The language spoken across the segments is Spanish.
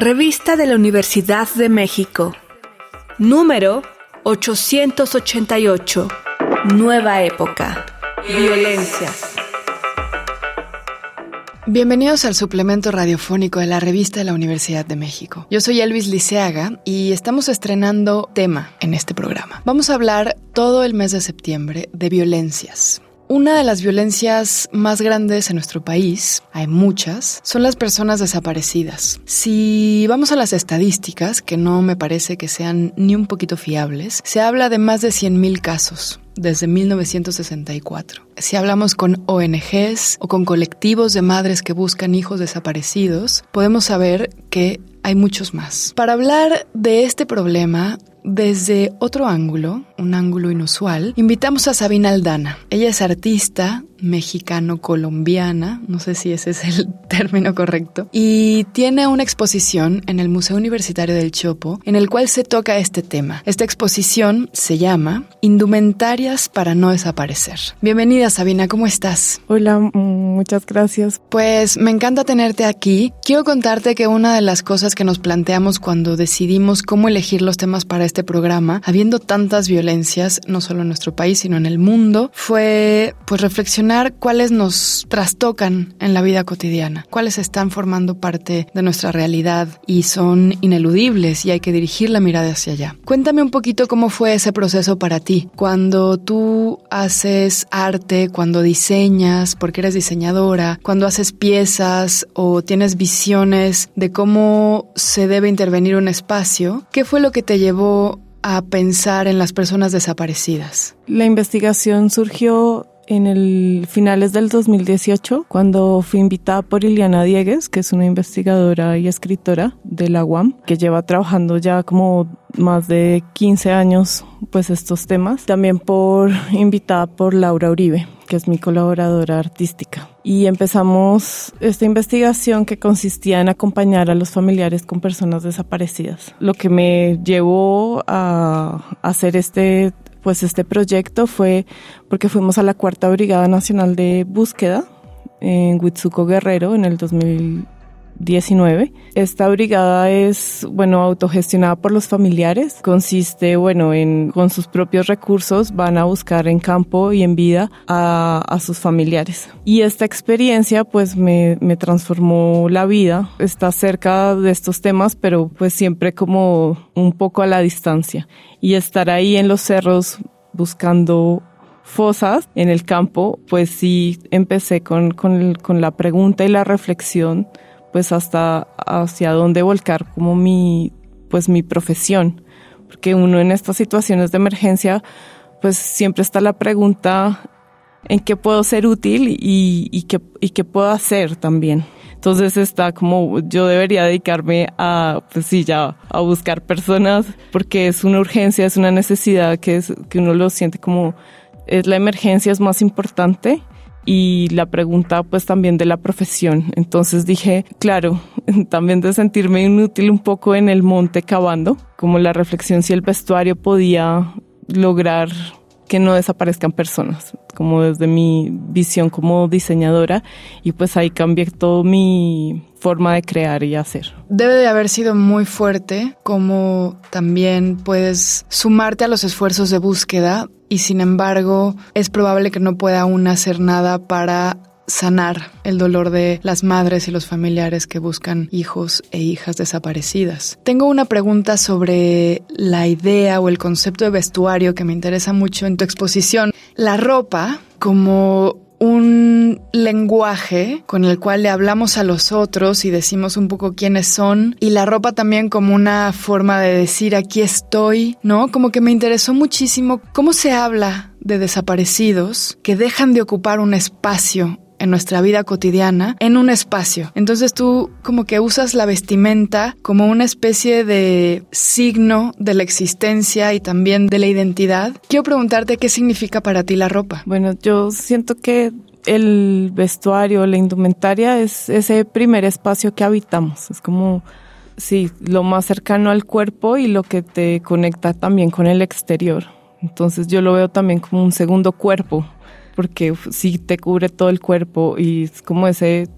Revista de la Universidad de México. Número 888. Nueva época. Violencia. Bienvenidos al suplemento radiofónico de la revista de la Universidad de México. Yo soy Elvis Liceaga y estamos estrenando tema en este programa. Vamos a hablar todo el mes de septiembre de violencias. Una de las violencias más grandes en nuestro país, hay muchas, son las personas desaparecidas. Si vamos a las estadísticas, que no me parece que sean ni un poquito fiables, se habla de más de 100.000 casos desde 1964. Si hablamos con ONGs o con colectivos de madres que buscan hijos desaparecidos, podemos saber que hay muchos más. Para hablar de este problema, desde otro ángulo, un ángulo inusual, invitamos a Sabina Aldana. Ella es artista mexicano-colombiana, no sé si ese es el término correcto, y tiene una exposición en el Museo Universitario del Chopo en el cual se toca este tema. Esta exposición se llama Indumentarias para no desaparecer. Bienvenida Sabina, ¿cómo estás? Hola, muchas gracias. Pues me encanta tenerte aquí. Quiero contarte que una de las cosas que nos planteamos cuando decidimos cómo elegir los temas para este programa, habiendo tantas violencias, no solo en nuestro país, sino en el mundo, fue pues reflexionar cuáles nos trastocan en la vida cotidiana, cuáles están formando parte de nuestra realidad y son ineludibles y hay que dirigir la mirada hacia allá. Cuéntame un poquito cómo fue ese proceso para ti, cuando tú haces arte, cuando diseñas, porque eres diseñadora, cuando haces piezas o tienes visiones de cómo se debe intervenir un espacio, ¿qué fue lo que te llevó a pensar en las personas desaparecidas? La investigación surgió en el finales del 2018 cuando fui invitada por Iliana Diegues, que es una investigadora y escritora de la UAM, que lleva trabajando ya como más de 15 años pues estos temas. También por invitada por Laura Uribe, que es mi colaboradora artística. Y empezamos esta investigación que consistía en acompañar a los familiares con personas desaparecidas. Lo que me llevó a hacer este pues este proyecto fue porque fuimos a la Cuarta Brigada Nacional de Búsqueda en Huitzuco Guerrero en el 2019. Esta brigada es, bueno, autogestionada por los familiares. Consiste, bueno, en con sus propios recursos van a buscar en campo y en vida a, a sus familiares. Y esta experiencia, pues, me, me transformó la vida. Está cerca de estos temas, pero pues siempre como un poco a la distancia y estar ahí en los cerros buscando fosas en el campo, pues sí empecé con, con, con, la pregunta y la reflexión, pues hasta hacia dónde volcar como mi, pues mi profesión. Porque uno en estas situaciones de emergencia, pues siempre está la pregunta en qué puedo ser útil y, y, qué, y qué puedo hacer también. Entonces está como yo debería dedicarme a, pues sí, ya a buscar personas porque es una urgencia, es una necesidad que, es, que uno lo siente como es la emergencia es más importante y la pregunta pues también de la profesión. Entonces dije, claro, también de sentirme inútil un poco en el monte cavando, como la reflexión si el vestuario podía lograr que no desaparezcan personas, como desde mi visión como diseñadora y pues ahí cambié todo mi forma de crear y hacer. Debe de haber sido muy fuerte como también puedes sumarte a los esfuerzos de búsqueda y sin embargo es probable que no pueda aún hacer nada para sanar el dolor de las madres y los familiares que buscan hijos e hijas desaparecidas. Tengo una pregunta sobre la idea o el concepto de vestuario que me interesa mucho en tu exposición. La ropa como un lenguaje con el cual le hablamos a los otros y decimos un poco quiénes son y la ropa también como una forma de decir aquí estoy, ¿no? Como que me interesó muchísimo cómo se habla de desaparecidos que dejan de ocupar un espacio en nuestra vida cotidiana en un espacio. Entonces tú como que usas la vestimenta como una especie de signo de la existencia y también de la identidad. Quiero preguntarte qué significa para ti la ropa. Bueno, yo siento que el vestuario, la indumentaria es ese primer espacio que habitamos. Es como, sí, lo más cercano al cuerpo y lo que te conecta también con el exterior. Entonces yo lo veo también como un segundo cuerpo porque sí te cubre todo el cuerpo y es como ese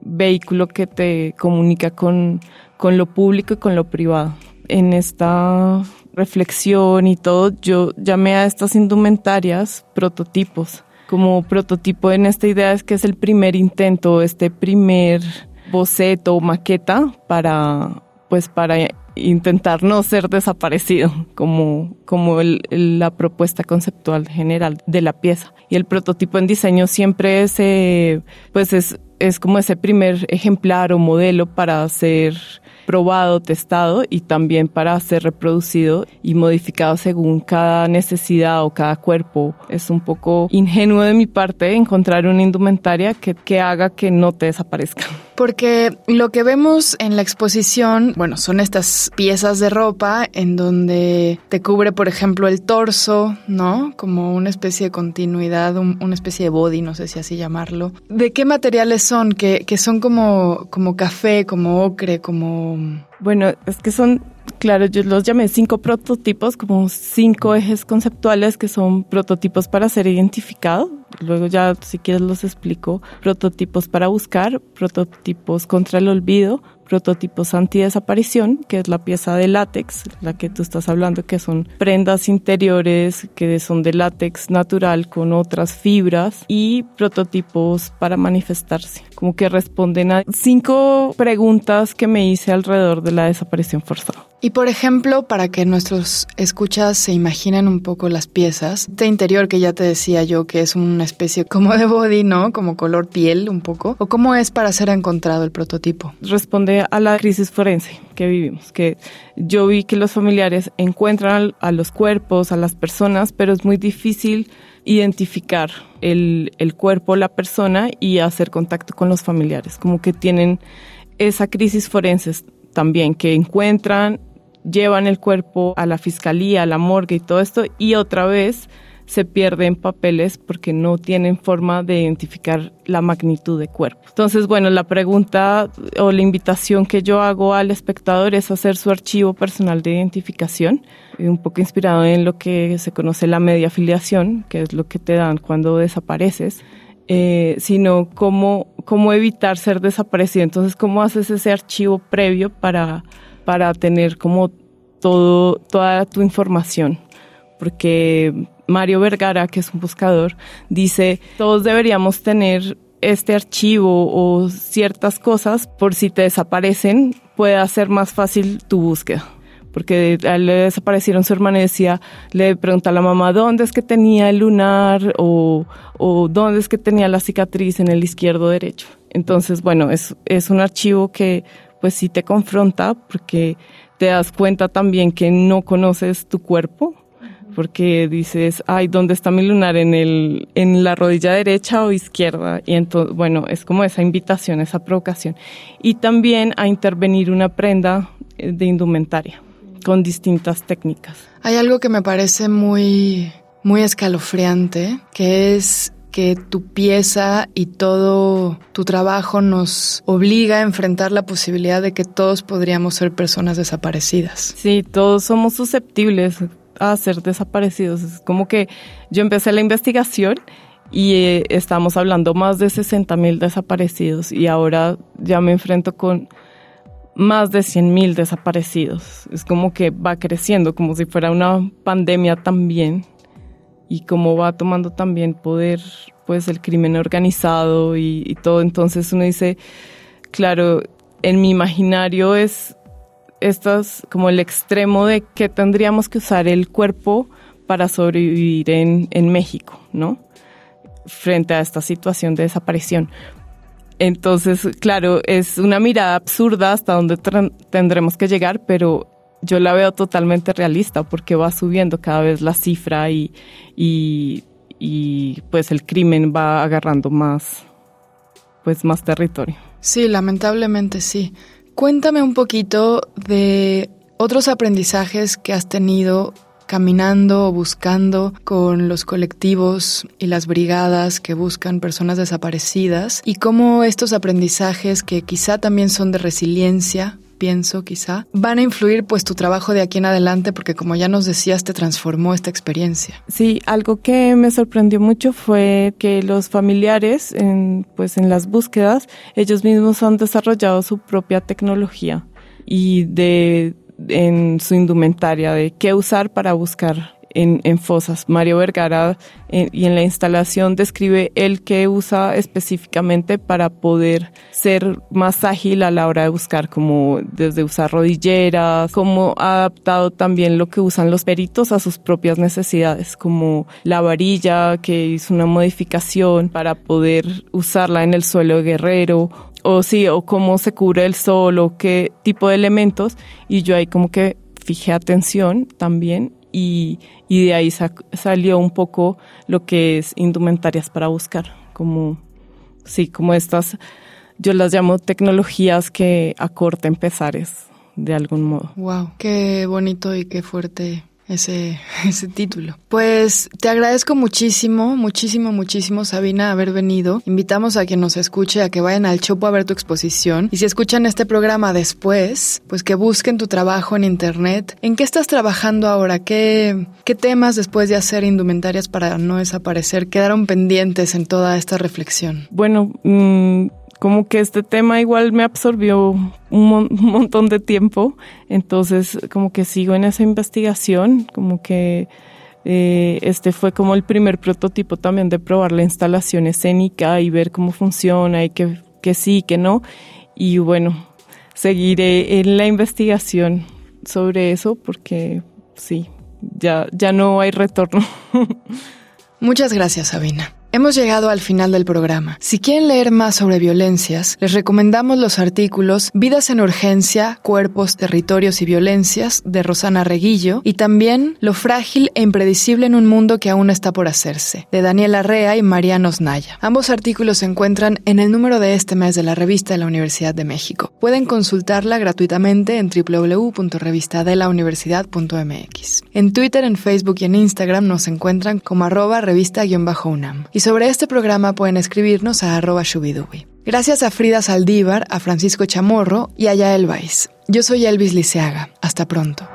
vehículo que te comunica con, con lo público y con lo privado. En esta reflexión y todo, yo llamé a estas indumentarias prototipos. Como prototipo en esta idea es que es el primer intento, este primer boceto o maqueta para, pues para intentar no ser desaparecido, como, como la propuesta conceptual general de la pieza. Y el prototipo en diseño siempre es, eh, pues es, es como ese primer ejemplar o modelo para ser probado, testado y también para ser reproducido y modificado según cada necesidad o cada cuerpo. Es un poco ingenuo de mi parte encontrar una indumentaria que, que haga que no te desaparezca. Porque lo que vemos en la exposición, bueno, son estas piezas de ropa en donde te cubre, por ejemplo, el torso, ¿no? Como una especie de continuidad, una especie de body, no sé si así llamarlo. ¿De qué materiales son? Que, que son como, como café, como ocre, como... Bueno, es que son Claro, yo los llamé cinco prototipos, como cinco ejes conceptuales que son prototipos para ser identificado. Luego ya, si quieres, los explico. Prototipos para buscar, prototipos contra el olvido, prototipos anti-desaparición, que es la pieza de látex, la que tú estás hablando, que son prendas interiores que son de látex natural con otras fibras y prototipos para manifestarse, como que responden a cinco preguntas que me hice alrededor de la desaparición forzada. Y por ejemplo, para que nuestros escuchas se imaginen un poco las piezas, este interior que ya te decía yo que es una especie como de body, ¿no? Como color piel un poco, o cómo es para ser encontrado el prototipo. Responde a la crisis forense que vivimos, que yo vi que los familiares encuentran a los cuerpos, a las personas, pero es muy difícil identificar el, el cuerpo, la persona y hacer contacto con los familiares, como que tienen esa crisis forense también, que encuentran llevan el cuerpo a la fiscalía, a la morgue y todo esto, y otra vez se pierden papeles porque no tienen forma de identificar la magnitud de cuerpo. Entonces, bueno, la pregunta o la invitación que yo hago al espectador es hacer su archivo personal de identificación, un poco inspirado en lo que se conoce la media afiliación, que es lo que te dan cuando desapareces. Eh, sino cómo, cómo evitar ser desaparecido. Entonces, ¿cómo haces ese archivo previo para para tener como todo, toda tu información. Porque Mario Vergara, que es un buscador, dice, todos deberíamos tener este archivo o ciertas cosas por si te desaparecen, puede hacer más fácil tu búsqueda. Porque a él le desaparecieron su hermana decía, le pregunta a la mamá, ¿dónde es que tenía el lunar? O, ¿dónde es que tenía la cicatriz en el izquierdo derecho? Entonces, bueno, es, es un archivo que pues sí te confronta porque te das cuenta también que no conoces tu cuerpo, porque dices, ay, ¿dónde está mi lunar? ¿En, el, en la rodilla derecha o izquierda? Y entonces, bueno, es como esa invitación, esa provocación. Y también a intervenir una prenda eh, de indumentaria con distintas técnicas. Hay algo que me parece muy, muy escalofriante, que es que tu pieza y todo tu trabajo nos obliga a enfrentar la posibilidad de que todos podríamos ser personas desaparecidas. Sí, todos somos susceptibles a ser desaparecidos. Es como que yo empecé la investigación y eh, estamos hablando más de 60 mil desaparecidos y ahora ya me enfrento con más de 100 mil desaparecidos. Es como que va creciendo, como si fuera una pandemia también y cómo va tomando también poder pues el crimen organizado y, todo. Entonces uno dice, claro, en mi imaginario es estas como el extremo de que tendríamos que usar el cuerpo para sobrevivir en, en México, ¿no? Frente a esta situación de desaparición. Entonces, claro, es una mirada absurda hasta donde tendremos que llegar, pero yo la veo totalmente realista porque va subiendo cada vez la cifra y, y, pues el crimen va agarrando más, pues más territorio. Sí, lamentablemente sí. Cuéntame un poquito de otros aprendizajes que has tenido caminando o buscando con los colectivos y las brigadas que buscan personas desaparecidas y cómo estos aprendizajes que quizá también son de resiliencia pienso quizá, van a influir pues tu trabajo de aquí en adelante porque como ya nos decías te transformó esta experiencia. Sí, algo que me sorprendió mucho fue que los familiares en, pues en las búsquedas ellos mismos han desarrollado su propia tecnología y de en su indumentaria de qué usar para buscar en, fosas. Mario Vergara y en la instalación describe el que usa específicamente para poder ser más ágil a la hora de buscar, como desde usar rodilleras, como ha adaptado también lo que usan los peritos a sus propias necesidades, como la varilla que hizo una modificación para poder usarla en el suelo de guerrero o sí, o cómo se cubre el sol o qué tipo de elementos y yo ahí como que fijé atención también y, y de ahí salió un poco lo que es indumentarias para buscar, como, sí, como estas, yo las llamo tecnologías que acorten pesares de algún modo. Wow, qué bonito y qué fuerte ese, ese título. Pues te agradezco muchísimo, muchísimo, muchísimo, Sabina, haber venido. Invitamos a quien nos escuche a que vayan al Chopo a ver tu exposición. Y si escuchan este programa después, pues que busquen tu trabajo en internet. ¿En qué estás trabajando ahora? ¿Qué, qué temas después de hacer indumentarias para no desaparecer quedaron pendientes en toda esta reflexión? Bueno, mmm como que este tema igual me absorbió un, montón de tiempo, entonces como que sigo en esa investigación, como que eh, este fue como el primer prototipo también de probar la instalación escénica y ver cómo funciona y que, que sí, que no, y bueno, seguiré en la investigación sobre eso porque sí, ya, ya no hay retorno. Muchas gracias, Sabina. Hemos llegado al final del programa. Si quieren leer más sobre violencias, les recomendamos los artículos Vidas en Urgencia, Cuerpos, Territorios y Violencias de Rosana Reguillo y también Lo frágil e impredecible en un mundo que aún está por hacerse, de Daniela Rea y Mariano Osnaya. Ambos artículos se encuentran en el número de este mes de la revista de la Universidad de México. Pueden consultarla gratuitamente en www.revistadelauniversidad.mx. En Twitter, en Facebook y en Instagram nos encuentran como arroba revista-unam. Y sobre este programa pueden escribirnos a arroba shubidubi. Gracias a Frida Saldívar, a Francisco Chamorro y a Yael Weiss. Yo soy Elvis Liceaga. Hasta pronto.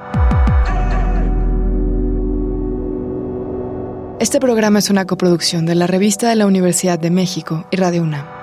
Este programa es una coproducción de la Revista de la Universidad de México y Radio UNAM.